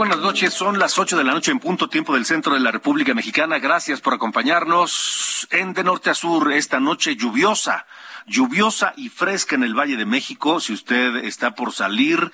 Buenas noches, son las ocho de la noche en punto tiempo del centro de la República Mexicana. Gracias por acompañarnos en de norte a sur esta noche lluviosa, lluviosa y fresca en el Valle de México. Si usted está por salir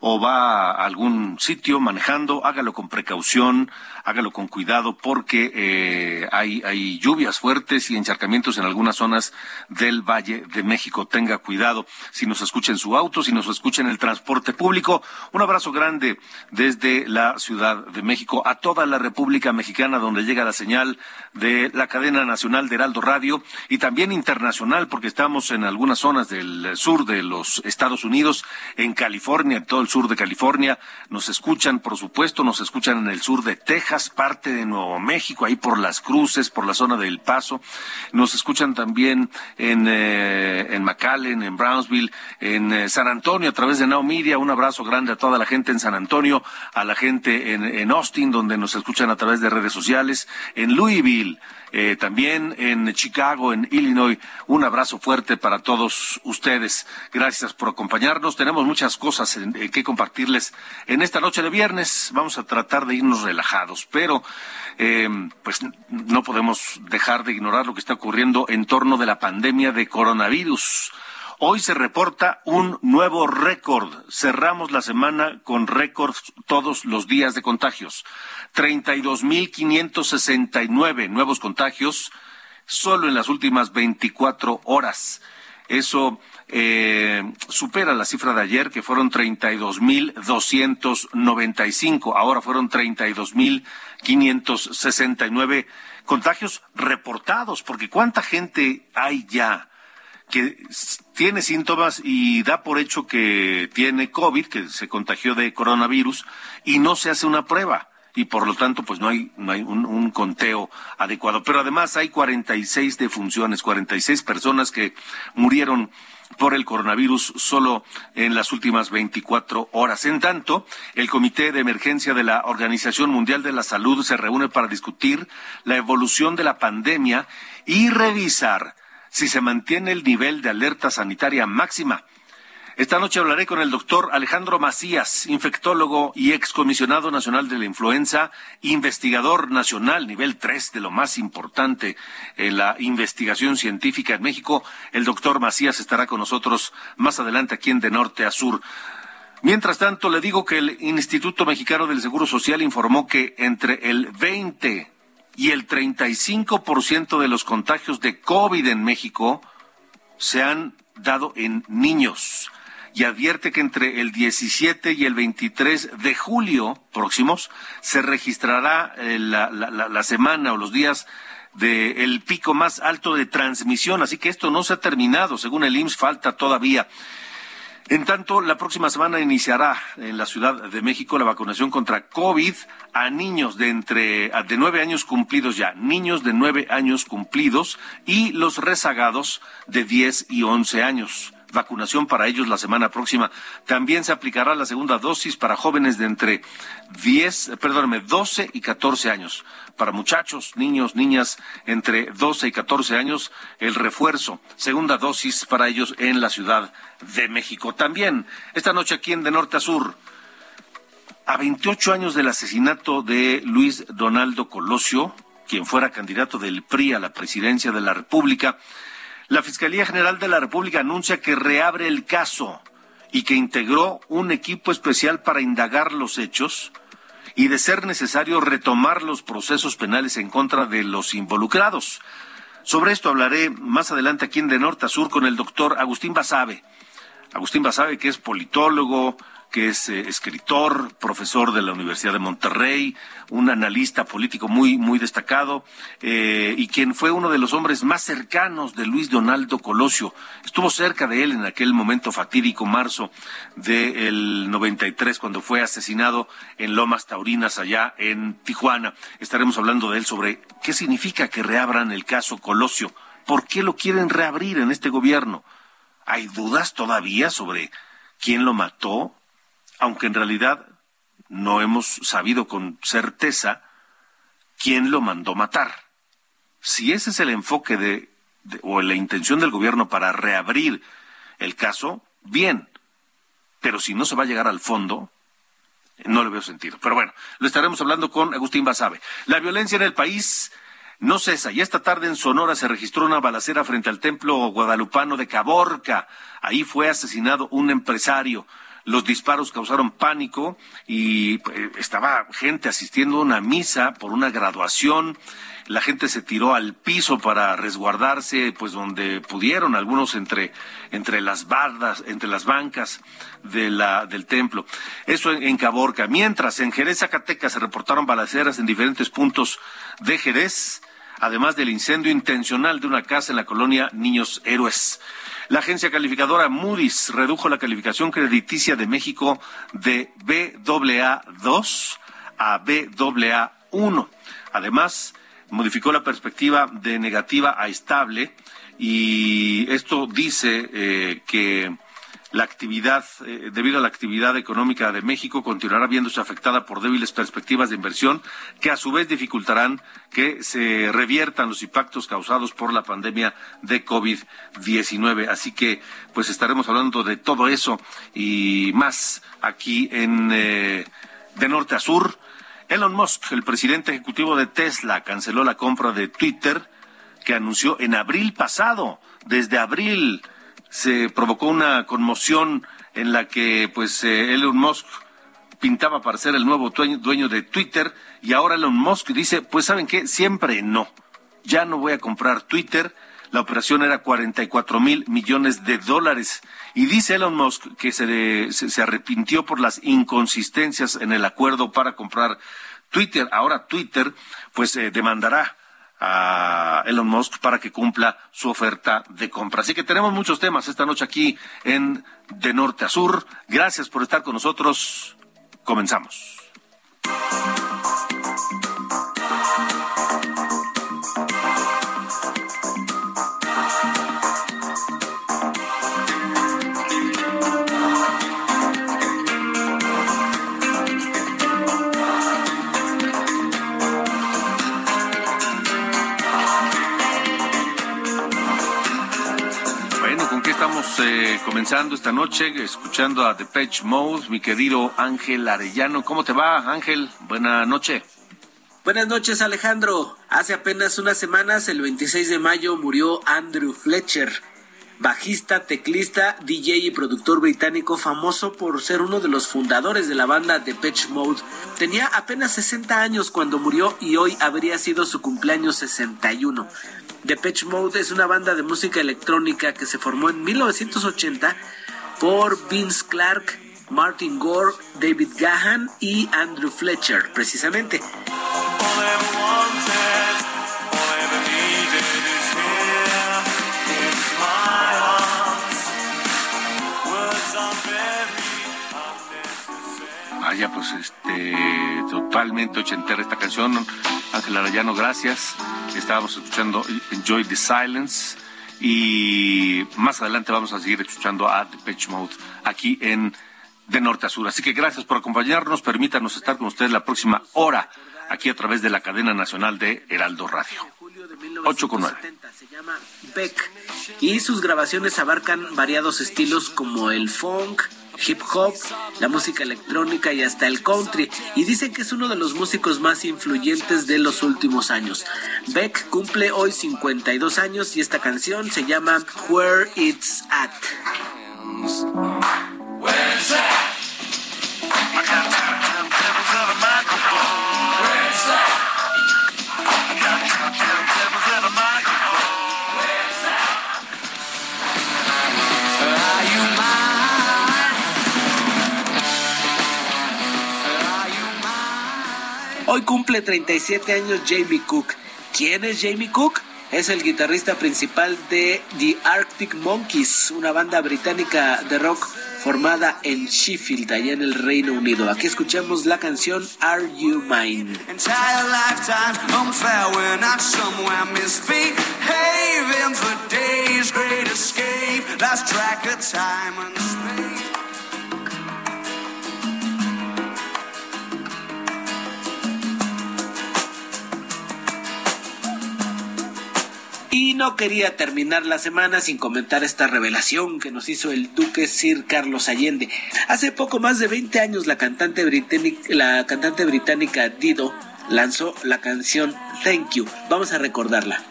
o va a algún sitio manejando, hágalo con precaución, hágalo con cuidado porque eh, hay, lluvias fuertes y encharcamientos en algunas zonas del Valle de México. Tenga cuidado si nos escucha en su auto, si nos escucha en el transporte público. Un abrazo grande desde la Ciudad de México a toda la República Mexicana donde llega la señal de la cadena nacional de Heraldo Radio y también internacional porque estamos en algunas zonas del sur de los Estados Unidos, en California, en todo el sur de California. Nos escuchan, por supuesto, nos escuchan en el sur de Texas parte de Nuevo México, ahí por las cruces, por la zona del Paso. Nos escuchan también en, eh, en McAllen, en Brownsville, en eh, San Antonio, a través de Now Media. Un abrazo grande a toda la gente en San Antonio, a la gente en, en Austin, donde nos escuchan a través de redes sociales, en Louisville. Eh, también en Chicago, en Illinois. Un abrazo fuerte para todos ustedes. Gracias por acompañarnos. Tenemos muchas cosas eh, que compartirles en esta noche de viernes. Vamos a tratar de irnos relajados, pero eh, pues no podemos dejar de ignorar lo que está ocurriendo en torno de la pandemia de coronavirus. Hoy se reporta un nuevo récord. Cerramos la semana con récords todos los días de contagios. 32.569 nuevos contagios solo en las últimas 24 horas. Eso eh, supera la cifra de ayer, que fueron 32.295. Ahora fueron 32.569 contagios reportados, porque ¿cuánta gente hay ya? que tiene síntomas y da por hecho que tiene COVID, que se contagió de coronavirus, y no se hace una prueba. Y por lo tanto, pues no hay, no hay un, un conteo adecuado. Pero además hay 46 defunciones, 46 personas que murieron por el coronavirus solo en las últimas 24 horas. En tanto, el Comité de Emergencia de la Organización Mundial de la Salud se reúne para discutir la evolución de la pandemia y revisar si se mantiene el nivel de alerta sanitaria máxima. Esta noche hablaré con el doctor Alejandro Macías, infectólogo y excomisionado nacional de la influenza, investigador nacional nivel 3 de lo más importante en la investigación científica en México. El doctor Macías estará con nosotros más adelante aquí en De Norte a Sur. Mientras tanto, le digo que el Instituto Mexicano del Seguro Social informó que entre el 20 y el 35% de los contagios de COVID en México se han dado en niños y advierte que entre el 17 y el 23 de julio próximos se registrará eh, la, semana o los días del pico más alto de transmisión. Así que esto no se ha terminado. Según el IMSS, falta todavía. En tanto, la próxima semana iniciará en la Ciudad de México la vacunación contra COVID a niños de entre de nueve años cumplidos ya, niños de nueve años cumplidos y los rezagados de diez y once años vacunación para ellos la semana próxima. También se aplicará la segunda dosis para jóvenes de entre 10, perdóneme, 12 y 14 años. Para muchachos, niños, niñas entre 12 y 14 años, el refuerzo, segunda dosis para ellos en la Ciudad de México. También, esta noche aquí en De Norte a Sur, a 28 años del asesinato de Luis Donaldo Colosio, quien fuera candidato del PRI a la presidencia de la República, la Fiscalía General de la República anuncia que reabre el caso y que integró un equipo especial para indagar los hechos y de ser necesario retomar los procesos penales en contra de los involucrados. Sobre esto hablaré más adelante aquí en De Norte a Sur con el doctor Agustín Basabe. Agustín Basabe, que es politólogo, que es eh, escritor, profesor de la Universidad de Monterrey, un analista político muy, muy destacado, eh, y quien fue uno de los hombres más cercanos de Luis Donaldo Colosio. Estuvo cerca de él en aquel momento fatídico, marzo del 93, cuando fue asesinado en Lomas Taurinas, allá en Tijuana. Estaremos hablando de él sobre qué significa que reabran el caso Colosio. ¿Por qué lo quieren reabrir en este gobierno? ¿Hay dudas todavía sobre quién lo mató? Aunque en realidad no hemos sabido con certeza quién lo mandó matar. Si ese es el enfoque de, o la intención del gobierno para reabrir el caso, bien. Pero si no se va a llegar al fondo, no le veo sentido. Pero bueno, lo estaremos hablando con Agustín Basabe. La violencia en el país no cesa y esta tarde en Sonora se registró una balacera frente al templo guadalupano de Caborca. Ahí fue asesinado un empresario. Los disparos causaron pánico y eh, estaba gente asistiendo a una misa por una graduación. La gente se tiró al piso para resguardarse, pues donde pudieron, algunos entre, entre las bardas, entre las bancas de la, del templo. Eso en, Caborca. Mientras en Jerez, Zacatecas se reportaron balaceras en diferentes puntos de Jerez, además del incendio intencional de una casa en la colonia Niños Héroes. La agencia calificadora Moody's redujo la calificación crediticia de México de BAA2 a BAA1. Además, modificó la perspectiva de negativa a estable y esto dice eh, que la actividad, eh, debido a la actividad económica de México, continuará viéndose afectada por débiles perspectivas de inversión que a su vez dificultarán que se reviertan los impactos causados por la pandemia de COVID-19. Así que, pues estaremos hablando de todo eso y más aquí en eh, de norte a sur. Elon Musk, el presidente ejecutivo de Tesla, canceló la compra de Twitter que anunció en abril pasado. Desde abril se provocó una conmoción en la que pues eh, Elon Musk pintaba para ser el nuevo dueño, de Twitter y ahora Elon Musk dice, pues saben qué, siempre no, ya no voy a comprar Twitter, la operación era 44 mil millones de dólares y dice Elon Musk que se, se, arrepintió por las inconsistencias en el acuerdo para comprar Twitter. Ahora Twitter pues eh, demandará a Elon Musk para que cumpla su oferta de compra. Así que tenemos muchos temas esta noche aquí en De Norte a Sur. Gracias por estar con nosotros. Comenzamos. Comenzando esta noche escuchando a The Patch Mode, mi querido Ángel Arellano. ¿Cómo te va, Ángel? Buena noche. Buenas noches, Alejandro. Hace apenas unas semanas, el 26 de mayo, murió Andrew Fletcher, bajista, teclista, DJ y productor británico famoso por ser uno de los fundadores de la banda Patch Mode. Tenía apenas 60 años cuando murió y hoy habría sido su cumpleaños 61. Depeche Mode es una banda de música electrónica que se formó en 1980 por Vince Clark, Martin Gore, David Gahan y Andrew Fletcher, precisamente. Vaya, pues este, totalmente ochentera esta canción. Ángel Arayano, gracias. Estábamos escuchando Enjoy the Silence y más adelante vamos a seguir escuchando a Pitch Mode aquí en De Norte a Sur. Así que gracias por acompañarnos. Permítanos estar con ustedes la próxima hora aquí a través de la cadena nacional de Heraldo Radio. 8 con 9. Se llama Beck y sus grabaciones abarcan variados estilos como el funk, hip hop, la música electrónica y hasta el country, y dicen que es uno de los músicos más influyentes de los últimos años. Beck cumple hoy 52 años y esta canción se llama Where It's At. Hoy cumple 37 años Jamie Cook. ¿Quién es Jamie Cook? Es el guitarrista principal de The Arctic Monkeys, una banda británica de rock formada en Sheffield, allá en el Reino Unido. Aquí escuchamos la canción Are You Mine? Y no quería terminar la semana sin comentar esta revelación que nos hizo el duque Sir Carlos Allende. Hace poco más de 20 años la cantante británica, la cantante británica Dido lanzó la canción Thank You. Vamos a recordarla.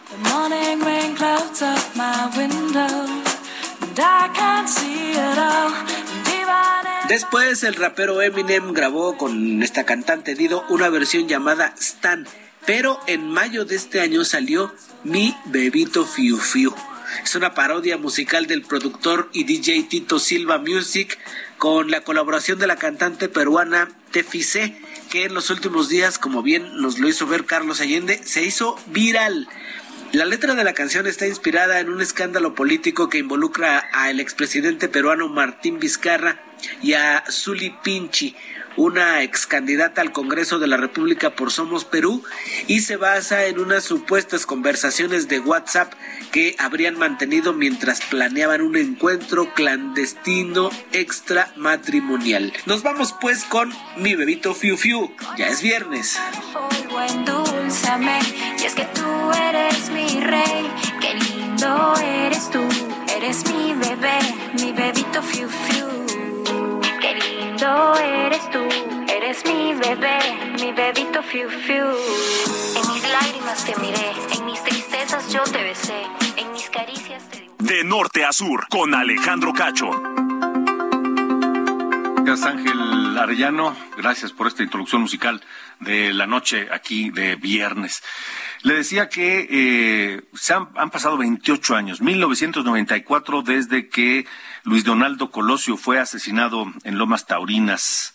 Después el rapero Eminem grabó con esta cantante Dido una versión llamada Stan pero en mayo de este año salió Mi Bebito Fiu Fiu. Es una parodia musical del productor y DJ Tito Silva Music con la colaboración de la cantante peruana Tefise, que en los últimos días, como bien nos lo hizo ver Carlos Allende, se hizo viral. La letra de la canción está inspirada en un escándalo político que involucra al expresidente peruano Martín Vizcarra y a Zuli Pinchi, una ex candidata al Congreso de la República por Somos Perú y se basa en unas supuestas conversaciones de WhatsApp que habrían mantenido mientras planeaban un encuentro clandestino extramatrimonial. Nos vamos pues con mi bebito Fiu Fiu. Ya es viernes. Qué lindo eres tú, eres mi bebé, mi bebito. Lindo eres tú, eres mi bebé, mi bebito Fiu Fiu. En mis lágrimas te miré, en mis tristezas yo te besé, en mis caricias te... De norte a sur, con Alejandro Cacho. Gracias Ángel Arellano, gracias por esta introducción musical de la noche aquí de viernes. Le decía que eh, se han, han, pasado 28 años, 1994 desde que Luis Donaldo Colosio fue asesinado en Lomas Taurinas,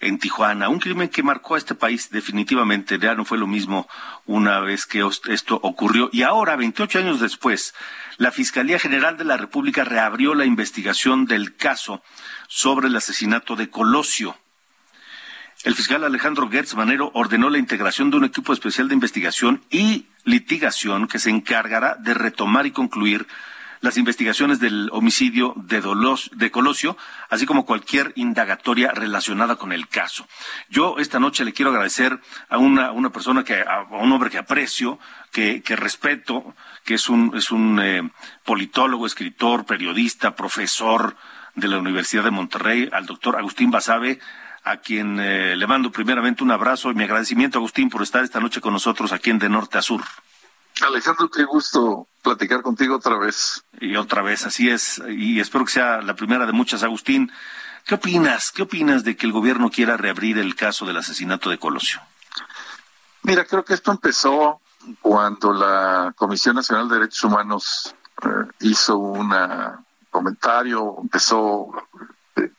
en Tijuana. Un crimen que marcó a este país definitivamente. Ya no fue lo mismo una vez que esto ocurrió. Y ahora, 28 años después, la Fiscalía General de la República reabrió la investigación del caso sobre el asesinato de Colosio. El fiscal Alejandro Gertz Manero ordenó la integración de un equipo especial de investigación y litigación que se encargará de retomar y concluir las investigaciones del homicidio de, Dolos, de Colosio, así como cualquier indagatoria relacionada con el caso. Yo esta noche le quiero agradecer a una, persona que, a un hombre que aprecio, que, que respeto, que es un, es un eh, politólogo, escritor, periodista, profesor de la Universidad de Monterrey, al doctor Agustín Basabe, a quien eh, le mando primeramente un abrazo y mi agradecimiento, Agustín, por estar esta noche con nosotros aquí en De Norte a Sur. Alejandro, qué gusto platicar contigo otra vez. Y otra vez, así es, y espero que sea la primera de muchas. Agustín, ¿qué opinas? ¿Qué opinas de que el gobierno quiera reabrir el caso del asesinato de Colosio? Mira, creo que esto empezó cuando la Comisión Nacional de Derechos Humanos eh, hizo un comentario, empezó eh,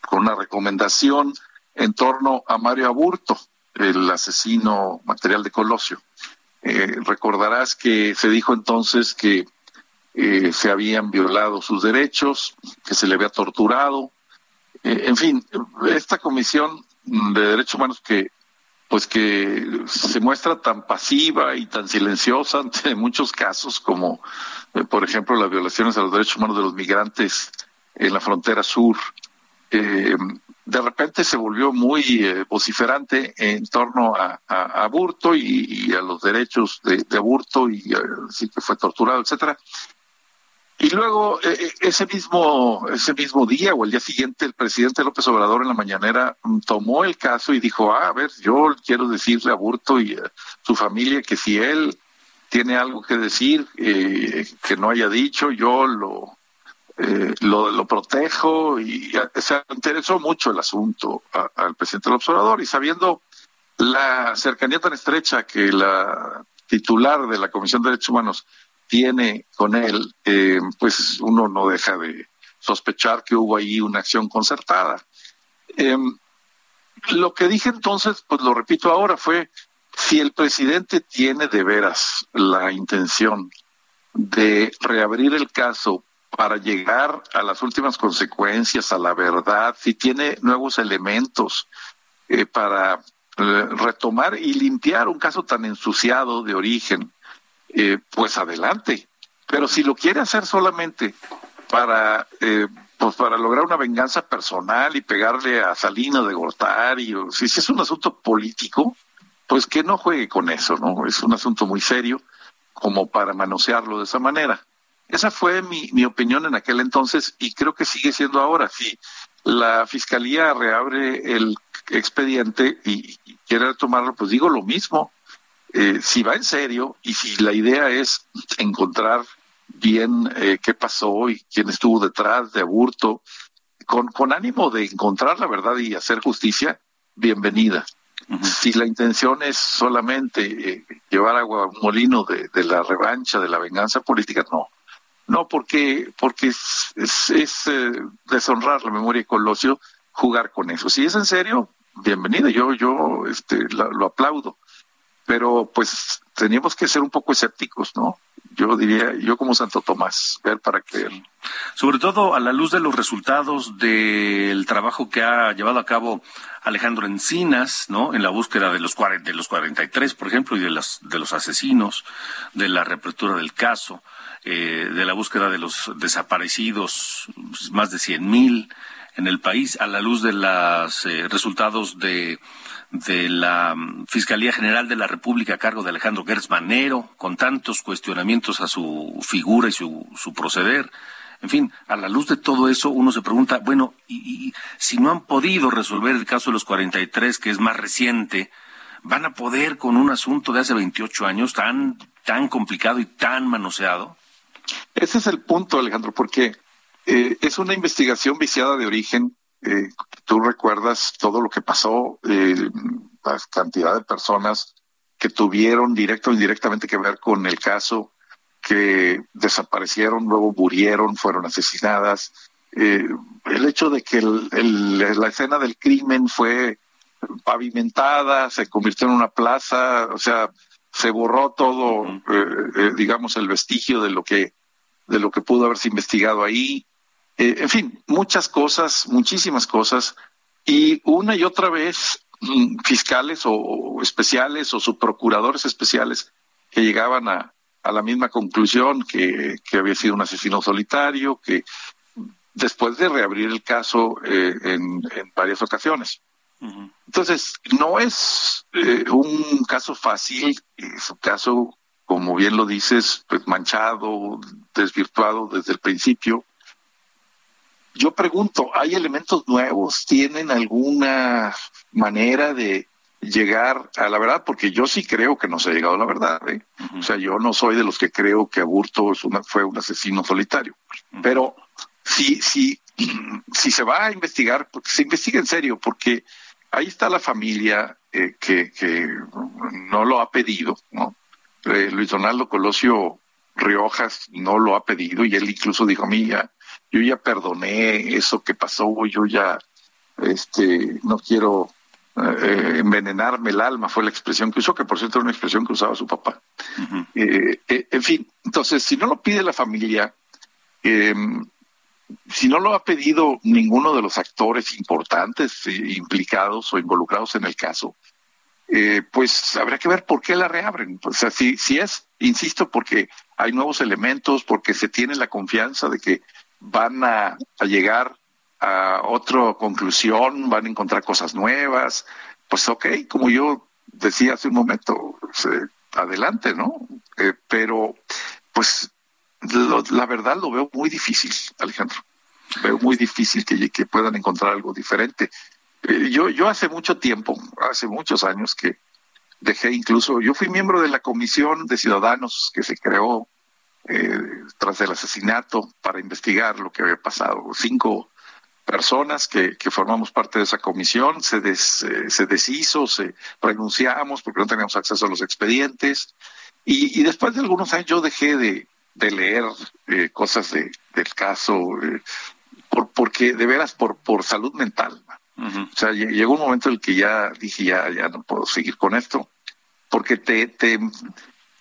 con una recomendación en torno a Mario Aburto, el asesino material de Colosio. Eh, recordarás que se dijo entonces que eh, se habían violado sus derechos, que se le había torturado. Eh, en fin, esta comisión de derechos humanos que pues que se muestra tan pasiva y tan silenciosa ante muchos casos como por ejemplo las violaciones a los derechos humanos de los migrantes en la frontera sur de repente se volvió muy eh, vociferante en torno a, Aburto y, a los derechos de, Aburto y así que fue torturado, etcétera. Y luego, eh, eh, ese mismo, ese mismo día o el día siguiente, el presidente López Obrador en la mañanera mm, tomó el caso y dijo, ah, a ver, yo quiero decirle a Burto y a su familia que si él tiene algo que decir eh, que no haya dicho, yo lo, lo, lo, protejo y se interesó mucho el asunto al presidente López Obrador y sabiendo la cercanía tan estrecha que la titular de la Comisión de Derechos Humanos tiene con él, eh, pues uno no deja de sospechar que hubo ahí una acción concertada. Em, lo que dije entonces, pues lo repito ahora, fue si el presidente tiene de veras la intención de reabrir el caso para llegar a las últimas consecuencias, a la verdad, si tiene nuevos elementos eh, para eh, retomar y limpiar un caso tan ensuciado de origen, eh, pues adelante. Pero si lo quiere hacer solamente para, pues para lograr una venganza personal y pegarle a Salina de Gortari, o si, es un asunto político, pues que no juegue con eso, ¿no? Es un asunto muy serio como para manosearlo de esa manera. Esa fue mi, mi opinión en aquel entonces y creo que sigue siendo ahora. Si la fiscalía reabre el expediente y, y quiere tomarlo, pues digo lo mismo. Eh, si va en serio y si la idea es encontrar bien eh, qué pasó y quién estuvo detrás de Aburto, con, con ánimo de encontrar la verdad y hacer justicia, bienvenida. Si la intención es solamente eh, llevar agua a un molino de, la revancha, de la venganza política, no. No, porque, porque es, es, deshonrar la memoria de Colosio jugar con eso. Si es en serio, bienvenida. Yo, yo este, lo aplaudo pero pues teníamos que ser un poco escépticos, ¿no? Yo diría, yo como Santo Tomás, ver para creer. Sobre todo a la luz de los resultados del trabajo que ha llevado a cabo Alejandro Encinas, ¿no? En la búsqueda de los, de los 43, por ejemplo, y de, las, de los asesinos, de la reapertura del caso, eh, de la búsqueda de los desaparecidos, más de 100 mil en el país, a la luz de los eh, resultados de de la mm, Fiscalía General de la República a cargo de Alejandro Gertz Manero, con tantos cuestionamientos a su figura y su, su proceder. En fin, a la luz de todo eso, uno se pregunta, bueno, y, si no han podido resolver el caso de los 43, que es más reciente, ¿van a poder con un asunto de hace 28 años tan, tan complicado y tan manoseado? Ese es el punto, Alejandro, porque eh, es una investigación viciada de origen eh, tú recuerdas todo lo que pasó, eh, la cantidad de personas que tuvieron directo o indirectamente que ver con el caso, que desaparecieron, luego murieron, fueron asesinadas. Eh, el hecho de que la escena del crimen fue pavimentada, se convirtió en una plaza, o sea, se borró todo, digamos, el vestigio de lo que de lo que pudo haberse investigado ahí. Eh, en fin, muchas cosas, muchísimas cosas, y una y otra vez mm, fiscales o, especiales o subprocuradores especiales que llegaban a, la misma conclusión que, había sido un asesino solitario, que después de reabrir el caso eh, en, varias ocasiones. Entonces, no es eh, un caso fácil, es un caso, como bien lo dices, pues manchado, desvirtuado desde el principio, yo pregunto, ¿hay elementos nuevos? ¿Tienen alguna manera de llegar a la verdad? Porque yo sí creo que no se ha llegado a la verdad. ¿eh? O sea, yo no soy de los que creo que Aburto es una, fue un asesino solitario. Pero si, si, si se va a investigar, porque se investiga en serio, porque ahí está la familia eh, que, que no lo ha pedido, ¿no? Eh, Luis Donaldo Colosio Riojas no lo ha pedido y él incluso dijo a mí ya yo ya perdoné eso que pasó, yo ya este no quiero eh, envenenarme el alma, fue la expresión que usó, que por cierto era una expresión que usaba su papá. Eh, eh, en fin, entonces, si no lo pide la familia, em, si no lo ha pedido ninguno de los actores importantes implicados o involucrados en el caso, pues habrá que ver por qué la reabren. O sea, si, si es, insisto, porque hay nuevos elementos, porque se tiene la confianza de que van a, llegar a otra conclusión, van a encontrar cosas nuevas, pues ok, como yo decía hace un momento, pues, eh, adelante, ¿no? Eh, pero, pues, la verdad lo veo muy difícil, Alejandro. Veo muy difícil que, que puedan encontrar algo diferente. Eh, yo, yo hace mucho tiempo, hace muchos años que dejé incluso, yo fui miembro de la comisión de ciudadanos que se creó eh, tras el asesinato para investigar lo que había pasado. Cinco personas que, que formamos parte de esa comisión se, des, eh, se deshizo, se renunciamos porque no teníamos acceso a los expedientes. Y, y después de algunos años yo dejé de, de leer eh, cosas de, del caso, por, porque de veras por, por salud mental. O sea, llegó un momento en el que ya dije, ya, ya no puedo seguir con esto, porque te, te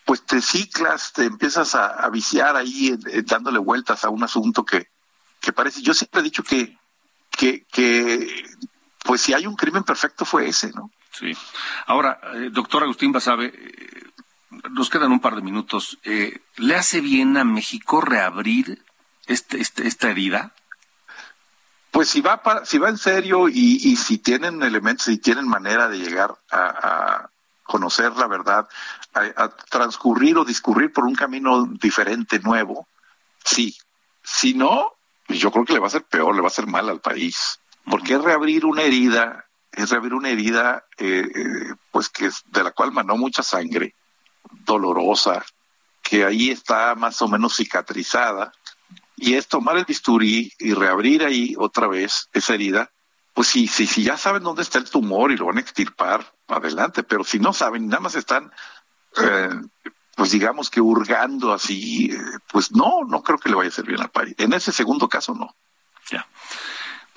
pues te ciclas, te empiezas a, viciar ahí dándole vueltas a un asunto que, que parece, yo siempre he dicho que, que, que, pues si hay un crimen perfecto fue ese, ¿no? Sí. Ahora, eh, doctor Agustín Basabe, eh, nos quedan un par de minutos. Eh, ¿Le hace bien a México reabrir este, este, esta herida? Pues si va para, si va en serio y, y si tienen elementos, y tienen manera de llegar a, conocer la verdad, a, transcurrir o discurrir por un camino diferente, nuevo, sí. Si no, yo creo que le va a ser peor, le va a hacer mal al país. Porque es reabrir una herida, es reabrir una herida, eh, eh, pues que es, de la cual manó mucha sangre, dolorosa, que ahí está más o menos cicatrizada y es tomar el bisturí y reabrir ahí otra vez esa herida, pues si, si, si ya saben dónde está el tumor y lo van a extirpar, adelante, pero si no saben, nada más están, eh, pues digamos que hurgando así, eh, pues no, no creo que le vaya a servir al país. En ese segundo caso, no. Ya.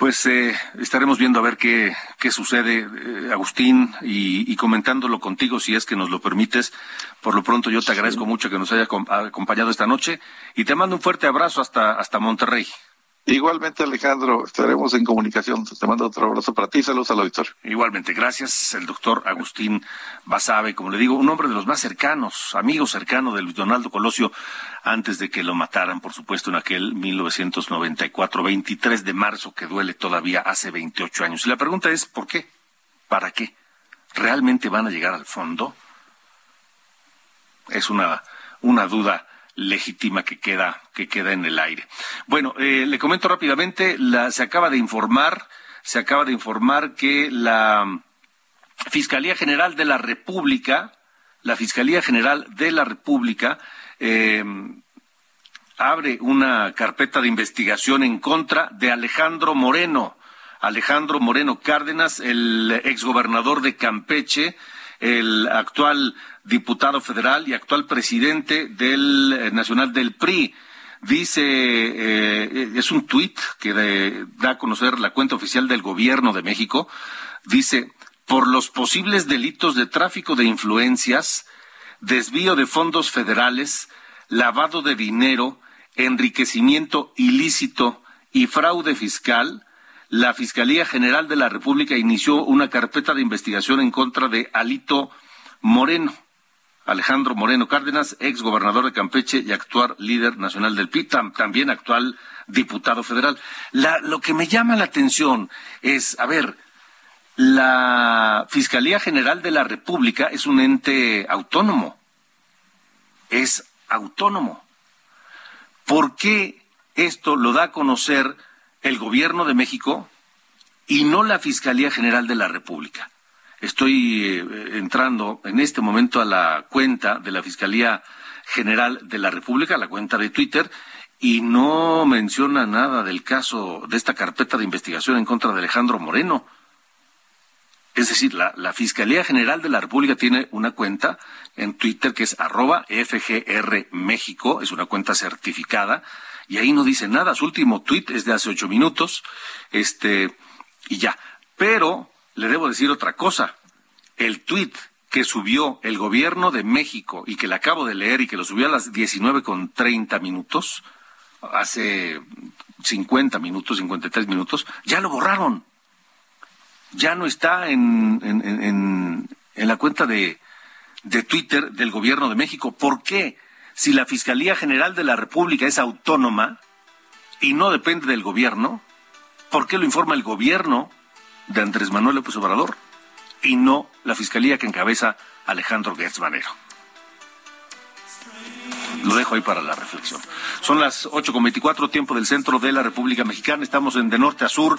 Pues eh, estaremos viendo a ver qué, qué sucede, eh, Agustín, y, y, comentándolo contigo, si es que nos lo permites. Por lo pronto, yo te agradezco mucho que nos haya acompañado esta noche y te mando un fuerte abrazo hasta, hasta Monterrey. Igualmente, Alejandro, estaremos en comunicación. Te mando otro abrazo para ti. Saludos al auditorio. Igualmente, gracias. El doctor Agustín Basabe, como le digo, un hombre de los más cercanos, amigo cercano de Luis Donaldo Colosio, antes de que lo mataran, por supuesto, en aquel 1994, 23 de marzo, que duele todavía hace 28 años. Y la pregunta es, ¿por qué? ¿Para qué? ¿Realmente van a llegar al fondo? Es una, una duda legítima que queda, que queda en el aire. Bueno, eh, le comento rápidamente, la, se acaba de informar, se acaba de informar que la Fiscalía General de la República, la Fiscalía General de la República, eh, abre una carpeta de investigación en contra de Alejandro Moreno. Alejandro Moreno Cárdenas, el exgobernador de Campeche, el actual diputado federal y actual presidente del eh, Nacional del PRI. Dice, eh, es un tuit que da a conocer la cuenta oficial del gobierno de México. Dice, por los posibles delitos de tráfico de influencias, desvío de fondos federales, lavado de dinero, enriquecimiento ilícito y fraude fiscal, la Fiscalía General de la República inició una carpeta de investigación en contra de Alito Moreno. Alejandro Moreno Cárdenas, ex gobernador de Campeche y actual líder nacional del PIB, también actual diputado federal. lo que me llama la atención es, a ver, la Fiscalía General de la República es un ente autónomo. Es autónomo. ¿Por qué esto lo da a conocer el gobierno de México y no la Fiscalía General de la República? Estoy eh, entrando en este momento a la cuenta de la Fiscalía General de la República, la cuenta de Twitter, y no menciona nada del caso de esta carpeta de investigación en contra de Alejandro Moreno. Es decir, la, Fiscalía General de la República tiene una cuenta en Twitter que es arroba México, es una cuenta certificada, y ahí no dice nada. Su último tweet es de hace ocho minutos, este, y ya. Pero le debo decir otra cosa. El tuit que subió el gobierno de México y que le acabo de leer y que lo subió a las 19 con 30 minutos, hace 50 minutos, 53 minutos, ya lo borraron. Ya no está en, en, en, la cuenta de, de Twitter del gobierno de México. ¿Por qué? Si la Fiscalía General de la República es autónoma y no depende del gobierno, ¿por qué lo informa el gobierno de Andrés Manuel López Obrador y no la fiscalía que encabeza Alejandro Gertz lo dejo ahí para la reflexión. Son las 8.24 tiempo del centro de la República Mexicana. Estamos en de norte a sur.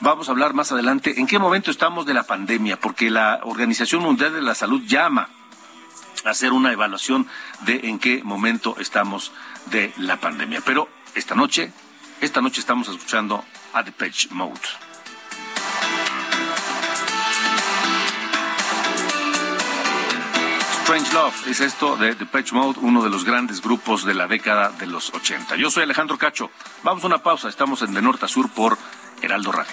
Vamos a hablar más adelante en qué momento estamos de la pandemia, porque la Organización Mundial de la Salud llama hacer una evaluación de en qué momento estamos de la pandemia. Pero esta noche, esta noche estamos escuchando a The Page Mode. Strange Love es esto de The Patch Mode, uno de los grandes grupos de la década de los 80. Yo soy Alejandro Cacho. Vamos a una pausa. Estamos en De Norte a Sur por Heraldo Radio.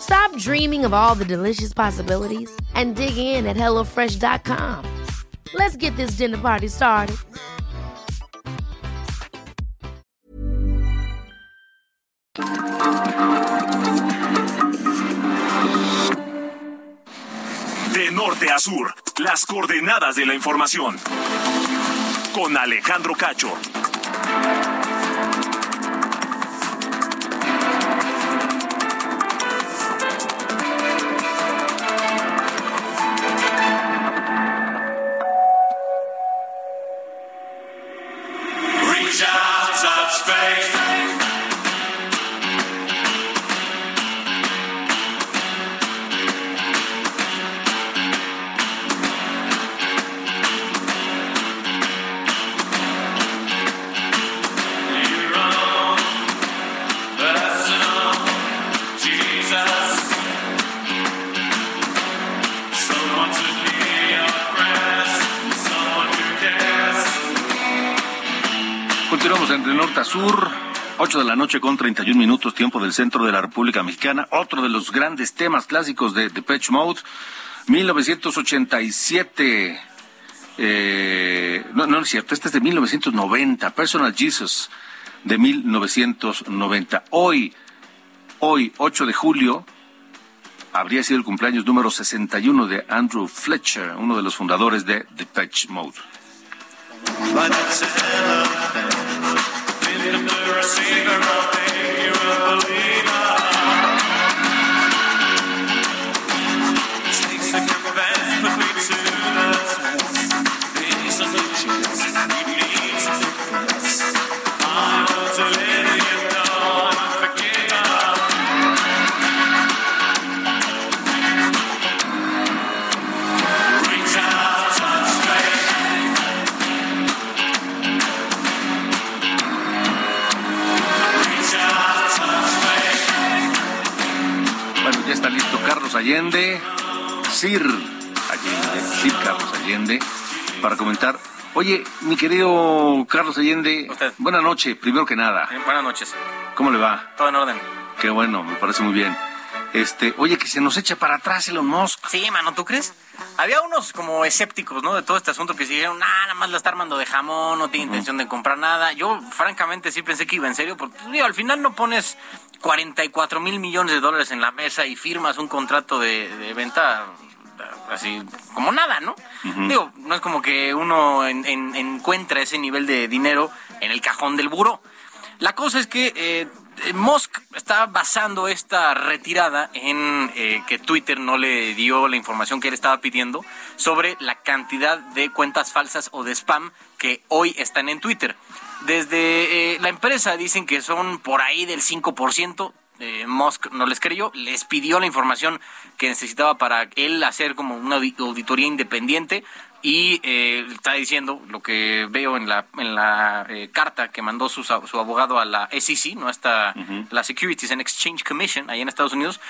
Stop dreaming of all the delicious possibilities and dig in at HelloFresh.com. Let's get this dinner party started. De norte a sur, las coordenadas de la información. Con Alejandro Cacho. Noche con 31 minutos, tiempo del centro de la República Mexicana. Otro de los grandes temas clásicos de Depeche Mode, 1987. Eh, no, no es cierto, este es de 1990. Personal Jesus, de 1990. Hoy, hoy, 8 de julio, habría sido el cumpleaños número 61 de Andrew Fletcher, uno de los fundadores de Depeche Mode. But it's a hell of a thing. Sir Allende, Sir Carlos Allende, para comentar. Oye, mi querido Carlos Allende, Usted. buena noche, primero que nada. Eh, Buenas noches. ¿Cómo le va? Todo en orden. Qué bueno, me parece muy bien. Este, oye, que se nos echa para atrás Elon Musk. Sí, mano, ¿tú crees? Había unos como escépticos, ¿no? De todo este asunto que se dijeron, "Ah, nada más la está armando de jamón, no tiene intención de comprar nada. Yo, francamente, sí pensé que iba en serio, porque digo, al final no pones 44 mil millones de dólares en la mesa y firmas un contrato de, de venta así como nada, ¿no? Digo, no es como que uno en- en- encuentra ese nivel de dinero en el cajón del buró. La cosa es que eh, Musk está basando esta retirada en eh, que Twitter no le dio la información que él estaba pidiendo sobre la cantidad de cuentas falsas o de spam que hoy están en Twitter. desde eh, la empresa dicen que son por ahí del 5%. Eh, Musk no les creyó, les pidió la información que necesitaba para él hacer como una audi- auditoría independiente y eh, está diciendo lo que veo en la en la eh, carta que mandó su, su abogado a la SEC, no hasta la Securities and Exchange Commission ahí en Estados Unidos.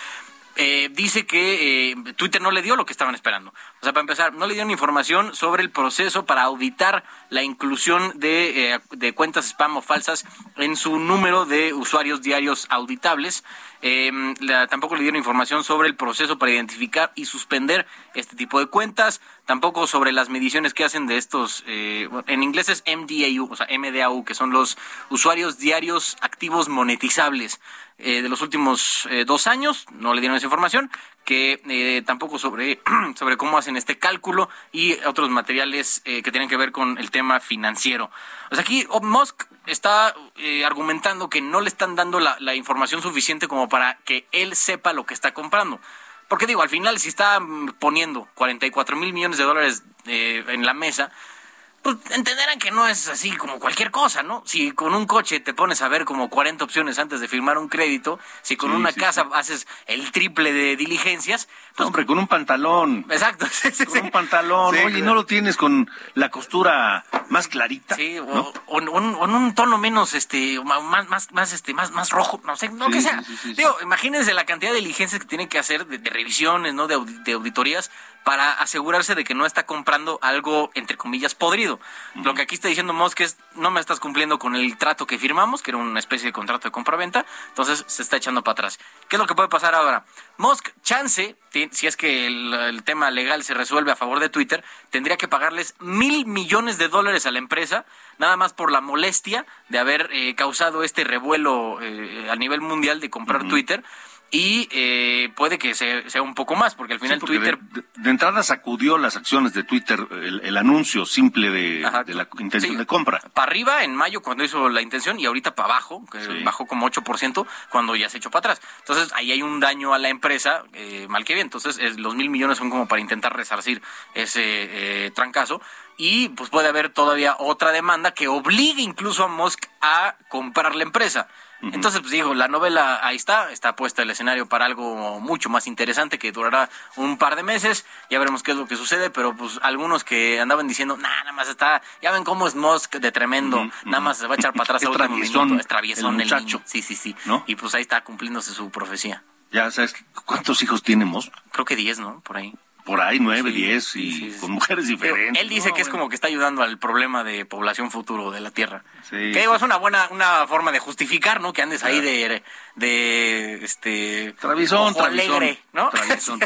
Eh, dice que eh, Twitter no le dio lo que estaban esperando. O sea, para empezar, no le dieron información sobre el proceso para auditar la inclusión de, eh, de cuentas spam o falsas en su número de usuarios diarios auditables. La- tampoco le dieron información sobre el proceso para identificar y suspender este tipo de cuentas. Tampoco sobre las mediciones que hacen de estos, eh, en inglés es MDAU, o sea, MDAU, que son los usuarios diarios activos monetizables eh, de los últimos eh, dos años, no le dieron esa información, que tampoco sobre, sobre cómo hacen este cálculo y otros materiales que tienen que ver con el tema financiero. O sea, aquí oh, Musk está argumentando que no le están dando la información suficiente como para que él sepa lo que está comprando. Porque digo, al final, si está mm, poniendo 44 mil millones de dólares eh, en la mesa, pues entenderán que no es así como cualquier cosa, ¿no? Si con un coche te pones a ver como 40 opciones antes de firmar un crédito, si con Sí, una sí, casa sí. haces el triple de diligencias, pues Hombre, con un pantalón. exacto. sí, sí, Con un pantalón. Oye, claro. ¿no lo tienes con la costura más clarita? Sí, o, ¿no? o un, o en un tono menos, este, más, más, más, este, más, más rojo, no sé, lo Sí, que sea. Digo, imagínense la cantidad de diligencias que tienen que hacer de, de revisiones, ¿no? De, de auditorías para asegurarse de que no está comprando algo, entre comillas, podrido. Lo que aquí está diciendo Musk es, no me estás cumpliendo con el trato que firmamos, que era una especie de contrato de compra-venta, entonces se está echando para atrás. ¿Qué es lo que puede pasar ahora? Musk, chance, si es que el, el tema legal se resuelve a favor de Twitter, tendría que pagarles mil millones de dólares a la empresa, nada más por la molestia de haber eh, causado este revuelo eh, a nivel mundial de comprar Twitter. Y eh, puede que se- sea un poco más, porque al final Sí, porque Twitter de, entrada sacudió las acciones de Twitter, el, el anuncio simple de, la intención Sí. de compra. Para arriba en mayo cuando hizo la intención y ahorita para abajo, que Sí. bajó como 8% cuando ya se echó para atrás. Entonces ahí hay un daño a la empresa, eh, mal que bien. Entonces es- los mil millones son como para intentar resarcir ese eh, trancazo. Y pues puede haber todavía otra demanda que obligue incluso a Musk a comprar la empresa. Entonces, pues digo, la novela ahí está, está puesta el escenario para algo mucho más interesante que durará un par de meses. Ya veremos qué es lo que sucede, pero pues algunos que andaban diciendo, nah, nada más está, ya ven cómo es Musk de tremendo, nada más se va a echar para atrás al último minuto, es traviesón el el, muchacho. niño. Sí, sí, sí. ¿No? Y pues ahí está cumpliéndose su profecía. Ya sabes, ¿cuántos hijos tenemos? Creo que 10, ¿no? Por ahí. Por ahí, nueve, Sí, diez, y sí, sí. con mujeres diferentes. Él dice No, que es bueno. como que está ayudando al problema de población futuro de la Tierra. Sí, que digo, es una buena una forma de justificar, ¿no? Que andes ahí de, de este Travisón, travisón. alegre, ¿no? Travisón,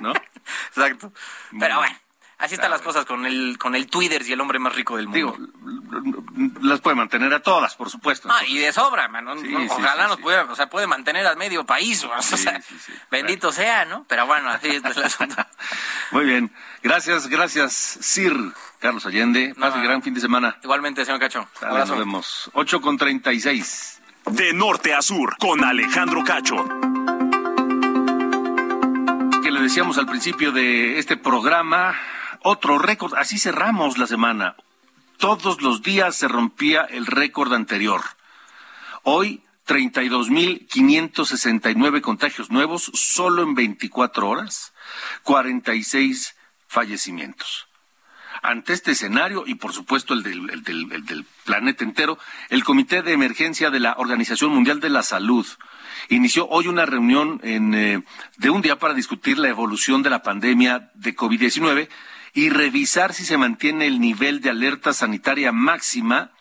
¿no? Exacto. Pero bueno, así están las cosas con el con el Twitter y el hombre más rico del mundo. Digo, las puede mantener a todas, por supuesto. Ah, y de sobra, man. ¿no? Sí, No, sí, Ojalá sí, nos sí. pudiera, o sea, puede mantener a medio país, o sea, sí, sí. bendito sea, ¿no? Pero bueno, así es el asunto. Muy bien. Gracias, gracias, Sir Carlos Allende. Pase No. gran fin de semana. Igualmente, señor Cacho. Dale, Abrazo. nos vemos. 8 con 36. De norte a sur, con Alejandro Cacho. Que le decíamos al principio de este programa, otro récord. Así cerramos la semana. Todos los días se rompía el récord anterior. Hoy, 32.569 contagios nuevos solo en 24 horas, 46 fallecimientos. Ante este escenario, y por supuesto el del, el del- el del planeta entero, el Comité de Emergencia de la Organización Mundial de la Salud inició hoy una reunión en, eh, de un día para discutir la evolución de la pandemia de COVID-19 y revisar si se mantiene el nivel de alerta sanitaria máxima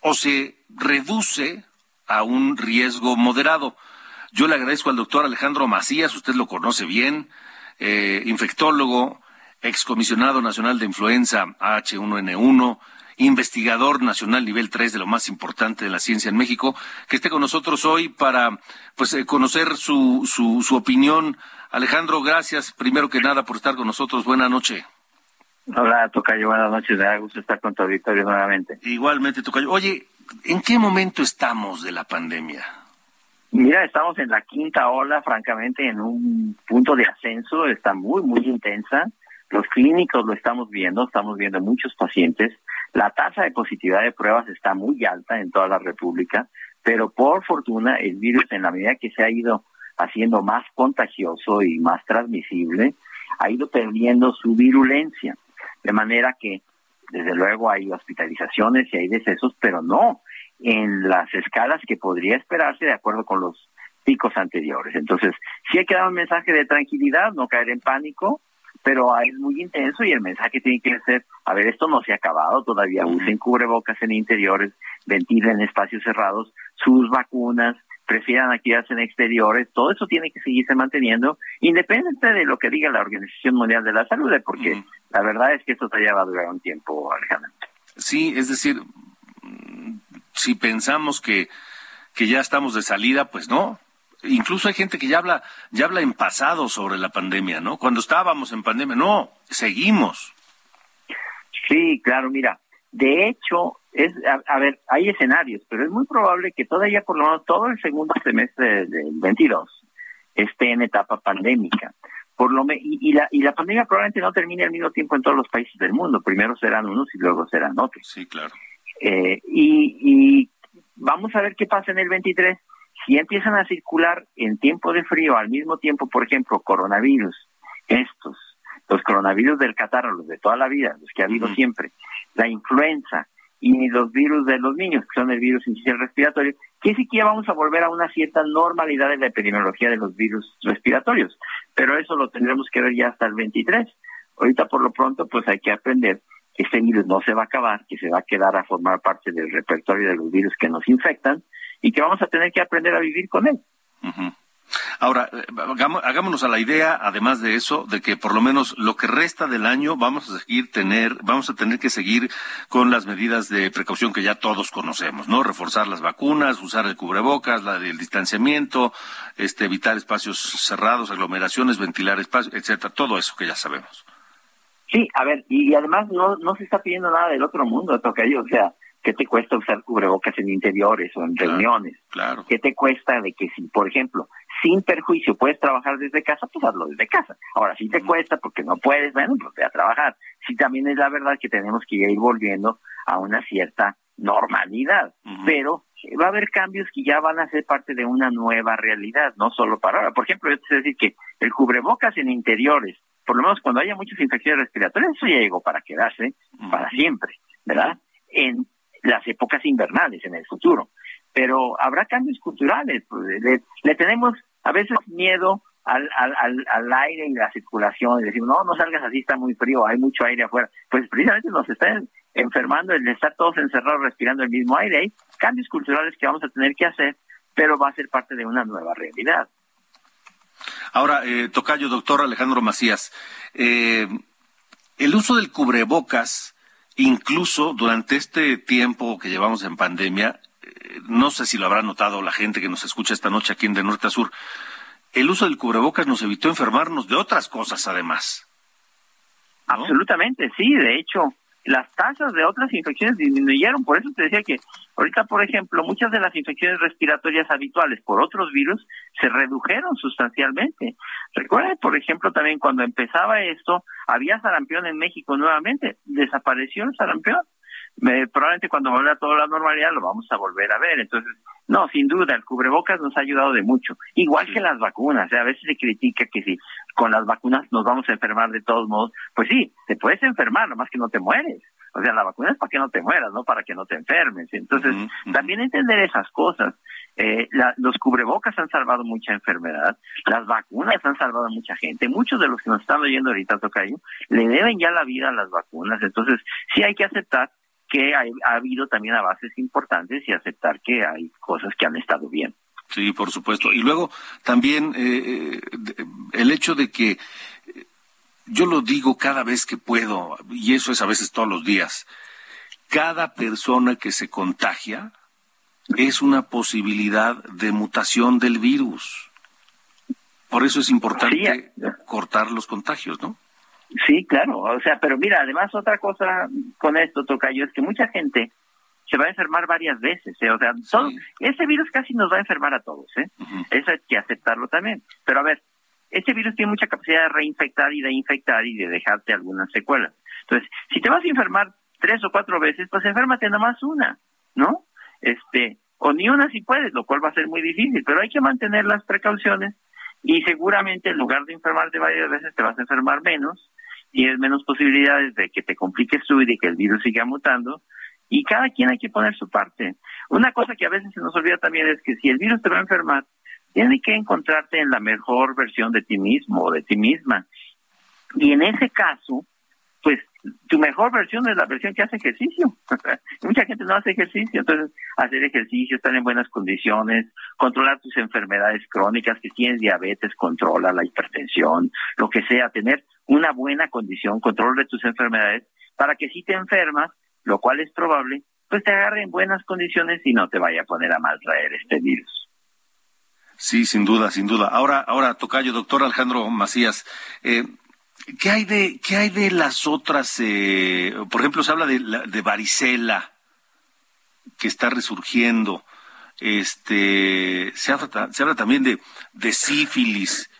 o se reduce a un riesgo moderado. Yo le agradezco al doctor Alejandro Macías, usted lo conoce bien, eh, infectólogo, excomisionado nacional de influenza H1N1, investigador nacional nivel 3 de lo más importante de la ciencia en México, que esté con nosotros hoy para pues eh, conocer su, su, su opinión. Alejandro, gracias primero que nada por estar con nosotros. Buenas noches. Hola, Tocayo, buenas noches. Me da gusto estar con tu auditorio nuevamente. Igualmente, Tocayo. Oye, ¿en qué momento estamos de la pandemia? Mira, estamos en la quinta ola, francamente, en un punto de ascenso. Está muy, muy intensa. Los clínicos lo estamos viendo, estamos viendo muchos pacientes. La tasa de positividad de pruebas está muy alta en toda la República, pero por fortuna el virus en la medida que se ha ido haciendo más contagioso y más transmisible, ha ido perdiendo su virulencia. De manera que, desde luego, hay hospitalizaciones y hay decesos, pero no en las escalas que podría esperarse de acuerdo con los picos anteriores. Entonces, sí hay que dar un mensaje de tranquilidad, no caer en pánico, pero es muy intenso y el mensaje tiene que ser, a ver, esto no se ha acabado, todavía usen cubrebocas en interiores, ventilen espacios cerrados, sus vacunas, prefieran actividades en exteriores, todo eso tiene que seguirse manteniendo, independiente de lo que diga la Organización Mundial de la Salud, ¿eh? porque la verdad es que esto todavía va a durar un tiempo, Alejandro. Sí, es decir, mm, si pensamos que, que ya estamos de salida, pues no. Incluso hay gente que ya habla, ya habla en pasado sobre la pandemia, ¿no? Cuando estábamos en pandemia, no, seguimos. Sí, claro, mira, de hecho, es, a, a ver, hay escenarios, pero es muy probable que todavía por lo menos todo el segundo semestre del 22 esté en etapa pandémica. Por lo me, y, y la, y la pandemia probablemente no termine al mismo tiempo en todos los países del mundo. Primero serán unos y luego serán otros. Sí, claro. Eh, y, y vamos a ver qué pasa en el 23. Si empiezan a circular en tiempo de frío al mismo tiempo, por ejemplo, coronavirus, estos, los coronavirus del catarro, los de toda la vida, los que ha habido siempre, la influenza y los virus de los niños, que son el virus inicial respiratorio, que ya vamos a volver a una cierta normalidad en la epidemiología de los virus respiratorios. Pero eso lo tendremos que ver ya hasta el 23. Ahorita por lo pronto pues hay que aprender que este virus no se va a acabar, que se va a quedar a formar parte del repertorio de los virus que nos infectan y que vamos a tener que aprender a vivir con él. Ahora, eh, hagámonos a la idea, además de eso, de que por lo menos lo que resta del año vamos a seguir tener, vamos a tener que seguir con las medidas de precaución que ya todos conocemos, ¿no? Reforzar las vacunas, usar el cubrebocas, la del distanciamiento, este, evitar espacios cerrados, aglomeraciones, ventilar espacios, etcétera, todo eso que ya sabemos. Sí, a ver, y además no, no se está pidiendo nada del otro mundo, Tocayo, o sea, ¿qué te cuesta usar cubrebocas en interiores o en reuniones? Claro. ¿Qué te cuesta de que si, por ejemplo, sin perjuicio puedes trabajar desde casa, pues hazlo desde casa? Ahora, si te cuesta porque no puedes, bueno, pues ve a trabajar. Sí, también es la verdad que tenemos que ir volviendo a una cierta normalidad, pero va a haber cambios que ya van a ser parte de una nueva realidad, no solo para ahora. Por ejemplo, sé decir que el cubrebocas en interiores, por lo menos cuando haya muchas infecciones respiratorias, eso ya llegó para quedarse para siempre, ¿verdad? En las épocas invernales, en el futuro. Pero habrá cambios culturales. pues, le, le tenemos a veces miedo al, al, al, aire y la circulación y decimos, no, no salgas así, está muy frío, hay mucho aire afuera. Pues precisamente nos están enfermando el estar todos encerrados respirando el mismo aire. Hay cambios culturales que vamos a tener que hacer, pero va a ser parte de una nueva realidad. Ahora, eh, Tocayo, doctor Alejandro Macías, eh, el uso del cubrebocas, incluso durante este tiempo que llevamos en pandemia, no sé si lo habrá notado la gente que nos escucha esta noche aquí en De Norte a Sur, el uso del cubrebocas nos evitó enfermarnos de otras cosas además. Absolutamente, sí. De hecho, las tasas de otras infecciones disminuyeron. Por eso te decía que ahorita, por ejemplo, muchas de las infecciones respiratorias habituales por otros virus se redujeron sustancialmente. Recuerden, por ejemplo, también cuando empezaba esto, había sarampión en México nuevamente. Desapareció el sarampión. Eh, probablemente cuando vuelva toda la normalidad lo vamos a volver a ver. Entonces, no, sin duda, el cubrebocas nos ha ayudado de mucho. Igual que las vacunas. O sea, a veces se critica que si con las vacunas nos vamos a enfermar de todos modos. Pues sí, te puedes enfermar, nomás que no te mueres. O sea, la vacuna es para que no te mueras, no para que no te enfermes. Entonces, también entender esas cosas. Eh, la- los cubrebocas han salvado mucha enfermedad, las vacunas han salvado a mucha gente. Muchos de los que nos están oyendo ahorita, Tocayo, le deben ya la vida a las vacunas. Entonces, sí hay que aceptar que ha habido también avances importantes y aceptar que hay cosas que han estado bien. Sí, por supuesto. Y luego también eh, eh, el hecho de que eh, yo lo digo cada vez que puedo, y eso es a veces todos los días, cada persona que se contagia es una posibilidad de mutación del virus. Por eso es importante cortar los contagios, ¿no? Sí, claro. O sea, pero mira, además otra cosa con esto, Tocayo, es que mucha gente se va a enfermar varias veces. ¿eh? O sea, todo, ese virus casi nos va a enfermar a todos. ¿eh? Eso hay que aceptarlo también. Pero a ver, este virus tiene mucha capacidad de reinfectar y de infectar y de dejarte algunas secuelas. Entonces, si te vas a enfermar tres o cuatro veces, pues enférmate nomás una, ¿no? Este, o ni una si puedes, lo cual va a ser muy difícil, pero hay que mantener las precauciones y seguramente en lugar de enfermarte varias veces te vas a enfermar menos, tienes menos posibilidades de que te compliques tú y de que el virus siga mutando, y cada quien hay que poner su parte. Una cosa que a veces se nos olvida también es que si el virus te va a enfermar, tienes que encontrarte en la mejor versión de ti mismo o de ti misma. Y en ese caso, pues tu mejor versión es la versión que hace ejercicio. Mucha gente no hace ejercicio, entonces hacer ejercicio, estar en buenas condiciones, controlar tus enfermedades crónicas, que tienes diabetes, controla la hipertensión, lo que sea, tener una buena condición, control de tus enfermedades, para que si te enfermas, lo cual es probable, pues te agarre en buenas condiciones y no te vaya a poner a mal traer este virus. Sí, sin duda, sin duda. Ahora, ahora, Tocayo, doctor Alejandro Macías, eh, ¿qué hay de, qué hay de las otras? Eh, por ejemplo, se habla de, de varicela que está resurgiendo. Este, se habla, se habla también de, de sífilis.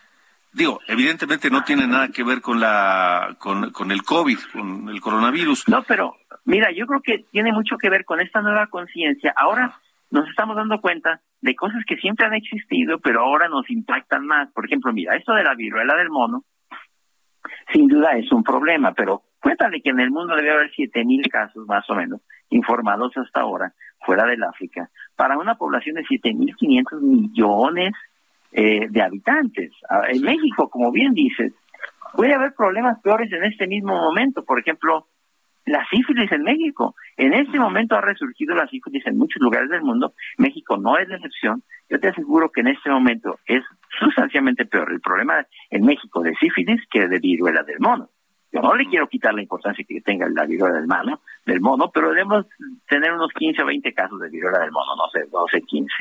Digo, evidentemente no tiene nada que ver con la, con, con el COVID, con el coronavirus. No, pero mira, yo creo que tiene mucho que ver con esta nueva conciencia. Ahora nos estamos dando cuenta de cosas que siempre han existido, pero ahora nos impactan más. Por ejemplo, mira, esto de la viruela del mono, sin duda es un problema, pero cuéntale que en el mundo debe haber siete mil casos más o menos informados hasta ahora fuera del África para una población de siete mil quinientos millones eh, de habitantes. Ah, En México, como bien dices, puede haber problemas peores en este mismo momento. Por ejemplo, la sífilis en México. En este momento ha resurgido la sífilis en muchos lugares del mundo. México no es la excepción. Yo te aseguro que en este momento es sustancialmente peor el problema en México de sífilis que de viruela del mono. Yo no le quiero quitar la importancia que tenga la viruela del mono, del mono, pero debemos tener unos 15 o 20 casos de viruela del mono, no sé, 12, 15.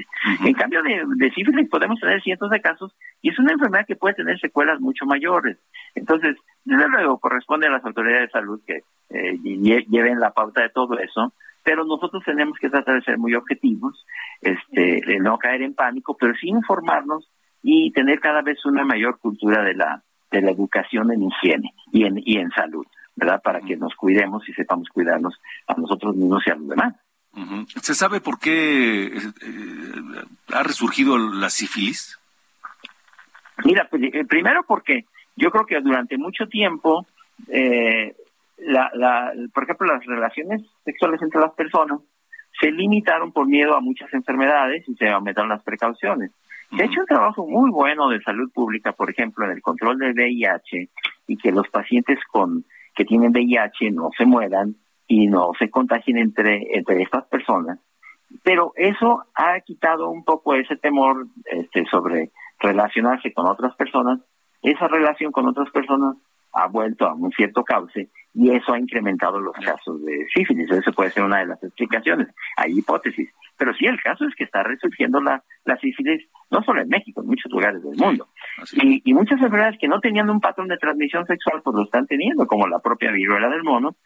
En cambio de, de sífilis podemos tener cientos de casos y es una enfermedad que puede tener secuelas mucho mayores. Entonces, desde luego, corresponde a las autoridades de salud que eh, lle- lleven la pauta de todo eso, pero nosotros tenemos que tratar de ser muy objetivos, este, de no caer en pánico, pero sí informarnos y tener cada vez una mayor cultura de la de la educación en higiene y en y en salud, ¿verdad? Para que nos cuidemos y sepamos cuidarnos a nosotros mismos y a los demás. ¿Se sabe por qué eh, eh, ha resurgido la sífilis? Mira, pues, eh, primero porque yo creo que durante mucho tiempo, eh, la, la, por ejemplo, las relaciones sexuales entre las personas se limitaron por miedo a muchas enfermedades y se aumentaron las precauciones. Se ha hecho un trabajo muy bueno de salud pública, por ejemplo, en el control del VIH y que los pacientes con que tienen VIH no se mueran y no se contagien entre, entre estas personas. Pero eso ha quitado un poco ese temor este, sobre relacionarse con otras personas. Esa relación con otras personas ha vuelto a un cierto cauce y eso ha incrementado los casos de sífilis. Eso puede ser una de las explicaciones. Hay hipótesis. Pero sí, el caso es que está resurgiendo la, la sífilis no solo en México, en muchos lugares del mundo. Y, y muchas enfermedades que no tenían un patrón de transmisión sexual, pues lo están teniendo, como la propia viruela del mono,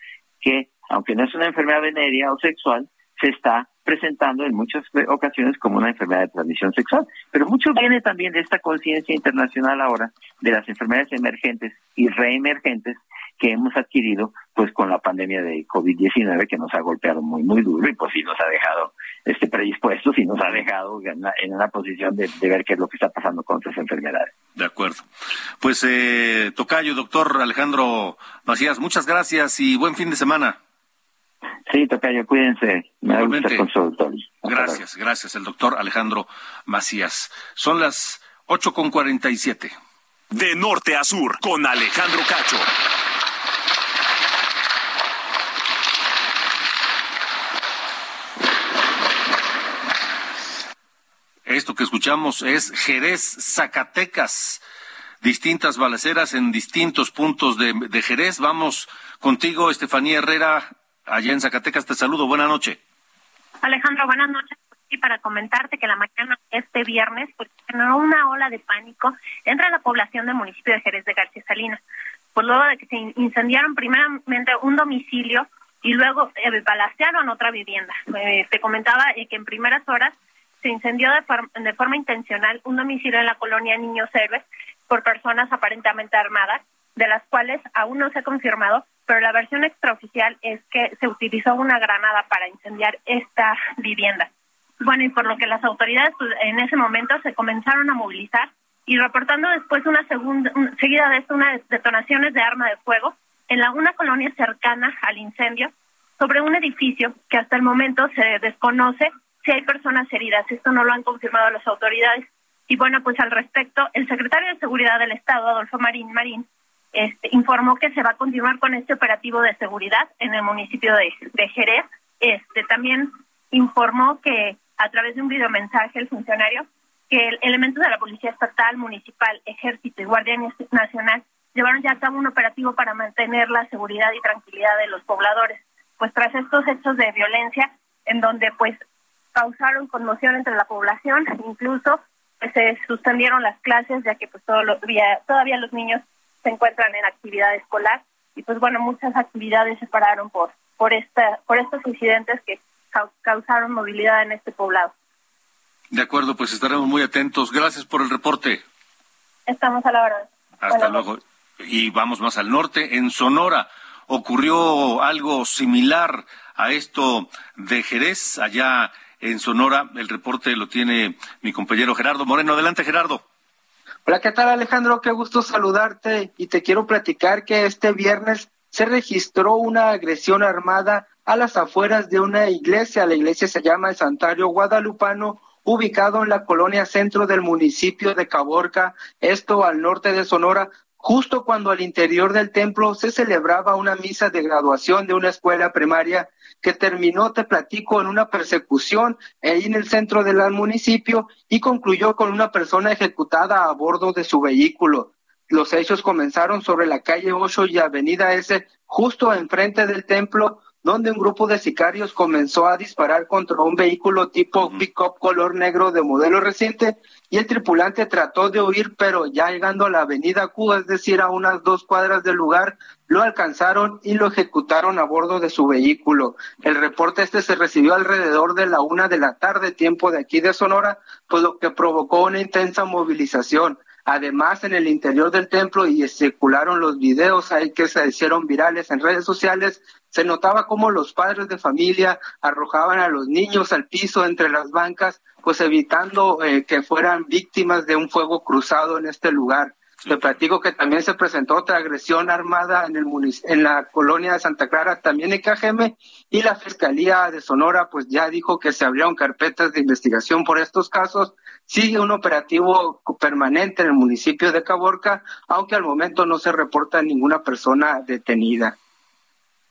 que aunque no es una enfermedad venérea o sexual, se está presentando en muchas ocasiones como una enfermedad de transmisión sexual. Pero mucho viene también de esta conciencia internacional ahora de las enfermedades emergentes y reemergentes que hemos adquirido pues con la pandemia de COVID-19 que nos ha golpeado muy muy duro y pues sí nos ha dejado este predispuestos y nos ha dejado en una, posición de, de ver qué es lo que está pasando con otras enfermedades. De acuerdo. Pues, eh, Tocayo, doctor Alejandro Macías, muchas gracias y buen fin de semana. Sí, Tocayo, cuídense. Me Igualmente. luego. Gracias, gracias, el doctor Alejandro Macías. Son las ocho con cuarenta y siete. De norte a sur, con Alejandro Cacho. Esto que escuchamos es Jerez, Zacatecas. Distintas balaceras en distintos puntos de, de Jerez. Vamos contigo, Estefanía Herrera, allá en Zacatecas. Te saludo. Buenas noches. Alejandro, buenas noches. Y para comentarte que la mañana este viernes pues, generó una ola de pánico entre la población del municipio de Jerez de García Salinas. Pues luego de que se incendiaron primeramente un domicilio y luego eh, balacearon otra vivienda. Eh, te comentaba eh, que en primeras horas se incendió de, for- de forma intencional un domicilio en la colonia Niños Héroes por personas aparentemente armadas de las cuales aún no se ha confirmado, pero la versión extraoficial es que se utilizó una granada para incendiar esta vivienda. Bueno, y por lo que las autoridades pues, en ese momento se comenzaron a movilizar y reportando después una segunda, un- seguida de esto unas detonaciones de arma de fuego en una colonia cercana al incendio sobre un edificio que hasta el momento se desconoce si hay personas heridas. Esto no lo han confirmado las autoridades. Y bueno, pues al respecto, el secretario de Seguridad del Estado, Adolfo Marín Marín, este, informó que se va a continuar con este operativo de seguridad en el municipio de, de Jerez. Este, también informó que a través de un videomensaje el funcionario que el- elementos de la Policía Estatal, Municipal, Ejército y Guardia Nacional llevaron ya a cabo un operativo para mantener la seguridad y tranquilidad de los pobladores. Pues tras estos hechos de violencia, en donde pues causaron conmoción entre la población, incluso pues, se suspendieron las clases, ya que pues todavía, todavía los niños se encuentran en actividad escolar y pues bueno, muchas actividades se pararon por por esta por estos incidentes que cau- causaron movilidad en este poblado. De acuerdo, pues estaremos muy atentos. Gracias por el reporte. Estamos a la hora. Hasta luego. Y vamos más al norte. En Sonora ocurrió algo similar a esto de Jerez. Allá en Sonora, el reporte lo tiene mi compañero Gerardo Moreno. Adelante, Gerardo. Hola, ¿qué tal Alejandro? Qué gusto saludarte y te quiero platicar que este viernes se registró una agresión armada a las afueras de una iglesia. La iglesia se llama el Santuario Guadalupano, ubicado en la colonia centro del municipio de Caborca, esto al norte de Sonora, justo cuando al interior del templo se celebraba una misa de graduación de una escuela primaria que terminó, te platico, en una persecución ahí en el centro del municipio y concluyó con una persona ejecutada a bordo de su vehículo. Los hechos comenzaron sobre la calle 8 y avenida S, justo enfrente del templo, donde un grupo de sicarios comenzó a disparar contra un vehículo tipo pick-up color negro de modelo reciente y el tripulante trató de huir, pero ya llegando a la avenida Cuba, es decir, a unas dos cuadras del lugar, lo alcanzaron y lo ejecutaron a bordo de su vehículo. El reporte este se recibió alrededor de la una de la tarde, tiempo de aquí de Sonora, pues lo que provocó una intensa movilización. Además, en el interior del templo y circularon los videos ahí que se hicieron virales en redes sociales, se notaba cómo los padres de familia arrojaban a los niños al piso entre las bancas, pues evitando eh, que fueran víctimas de un fuego cruzado en este lugar. Te platico que también se presentó otra agresión armada en el en la colonia de Santa Clara, también en Cajeme, y la Fiscalía de Sonora pues ya dijo que se abrieron carpetas de investigación por estos casos. Sigue un operativo permanente en el municipio de Caborca, aunque al momento no se reporta ninguna persona detenida.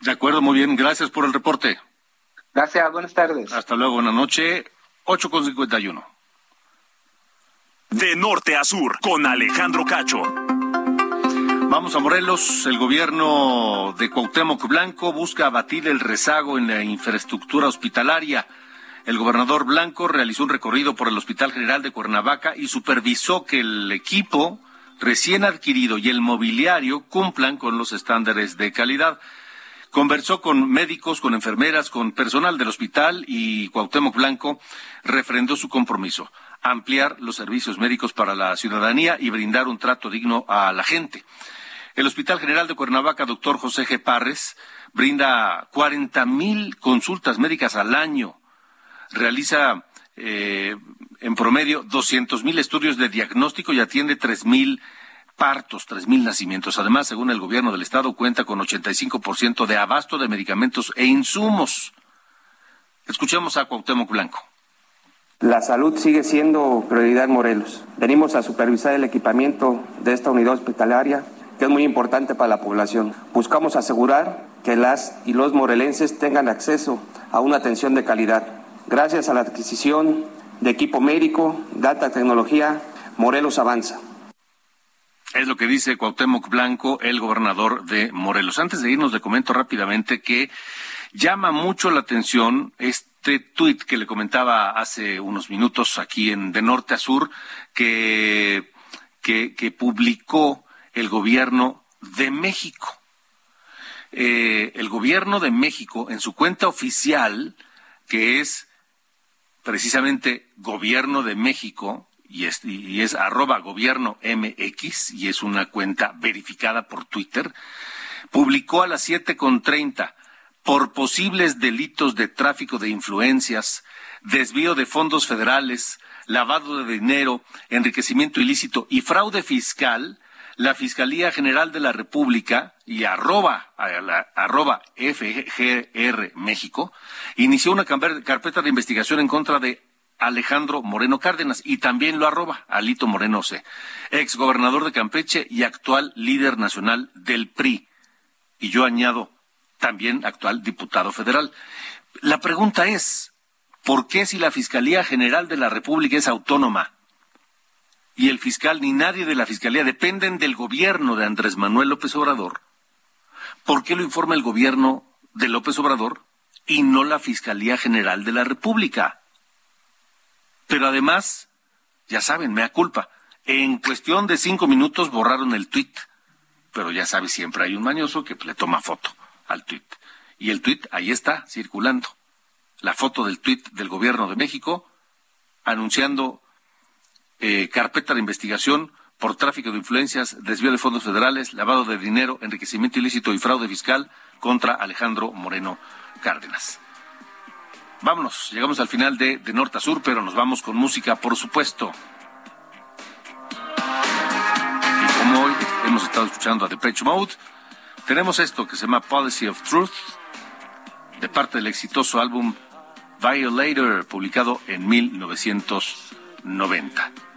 De acuerdo, muy bien. Gracias por el reporte. Gracias, buenas tardes. Hasta luego, buenas noches. 8 con 51. De norte a sur, con Alejandro Cacho. Vamos a Morelos. El gobierno de Cuauhtémoc Blanco busca abatir el rezago en la infraestructura hospitalaria. El gobernador Blanco realizó un recorrido por el Hospital General de Cuernavaca y supervisó que el equipo recién adquirido y el mobiliario cumplan con los estándares de calidad. Conversó con médicos, con enfermeras, con personal del hospital y Cuauhtémoc Blanco refrendó su compromiso, ampliar los servicios médicos para la ciudadanía y brindar un trato digno a la gente. El Hospital General de Cuernavaca, doctor José G. Parres, brinda 40 mil consultas médicas al año. Realiza eh, en promedio 200 mil estudios de diagnóstico y atiende 3 mil partos, 3 mil nacimientos. Además, según el gobierno del estado, cuenta con 85% de abasto de medicamentos e insumos. Escuchemos a Cuauhtémoc Blanco. La salud sigue siendo prioridad en Morelos. Venimos a supervisar el equipamiento de esta unidad hospitalaria, que es muy importante para la población. Buscamos asegurar que las y los morelenses tengan acceso a una atención de calidad. Gracias a la adquisición de equipo médico, data tecnología, Morelos avanza. Es lo que dice Cuauhtémoc Blanco, el gobernador de Morelos. Antes de irnos, le comento rápidamente que llama mucho la atención este tuit que le comentaba hace unos minutos aquí en De Norte a Sur, que, que, publicó el gobierno de México. Eh, el gobierno de México, en su cuenta oficial, que es precisamente Gobierno de México, y es, arroba gobierno MX y es una cuenta verificada por Twitter, publicó a las siete con treinta por posibles delitos de tráfico de influencias, desvío de fondos federales, lavado de dinero, enriquecimiento ilícito y fraude fiscal, la Fiscalía General de la República y arroba, arroba FGR México inició una carpeta de investigación en contra de Alejandro Moreno Cárdenas y también lo arroba Alito Moreno C, ex gobernador de Campeche y actual líder nacional del PRI. Y yo añado también actual diputado federal. La pregunta es, ¿por qué si la Fiscalía General de la República es autónoma y el fiscal ni nadie de la Fiscalía dependen del gobierno de Andrés Manuel López Obrador? ¿Por qué lo informa el gobierno de López Obrador y no la Fiscalía General de la República? Pero además, ya saben, me da culpa. En cuestión de cinco minutos borraron el tuit. Pero ya sabes, siempre hay un mañoso que le toma foto al tuit. Y el tuit ahí está, circulando. La foto del tuit del gobierno de México anunciando eh, carpeta de investigación por tráfico de influencias, desvío de fondos federales, lavado de dinero, enriquecimiento ilícito y fraude fiscal contra Alejandro Moreno Cárdenas. Vámonos, llegamos al final de, de Norte a Sur, pero nos vamos con música, por supuesto. Y como hoy hemos estado escuchando a Depeche Mode, tenemos esto que se llama Policy of Truth, de parte del exitoso álbum Violator, publicado en 1990.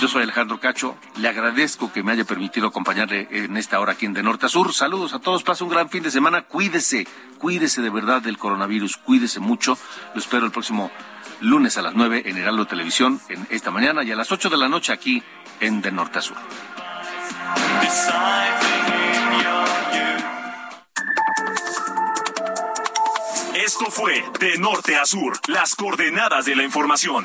Yo soy Alejandro Cacho, le agradezco que me haya permitido acompañarle en esta hora aquí en De Norte a Sur. Saludos a todos, pase un gran fin de semana, cuídese, cuídese de verdad del coronavirus, cuídese mucho. Lo espero el próximo lunes a las 9 en Heraldo Televisión, en esta mañana y a las 8 de la noche aquí en De Norte a Sur. Esto fue De Norte a Sur, las coordenadas de la información.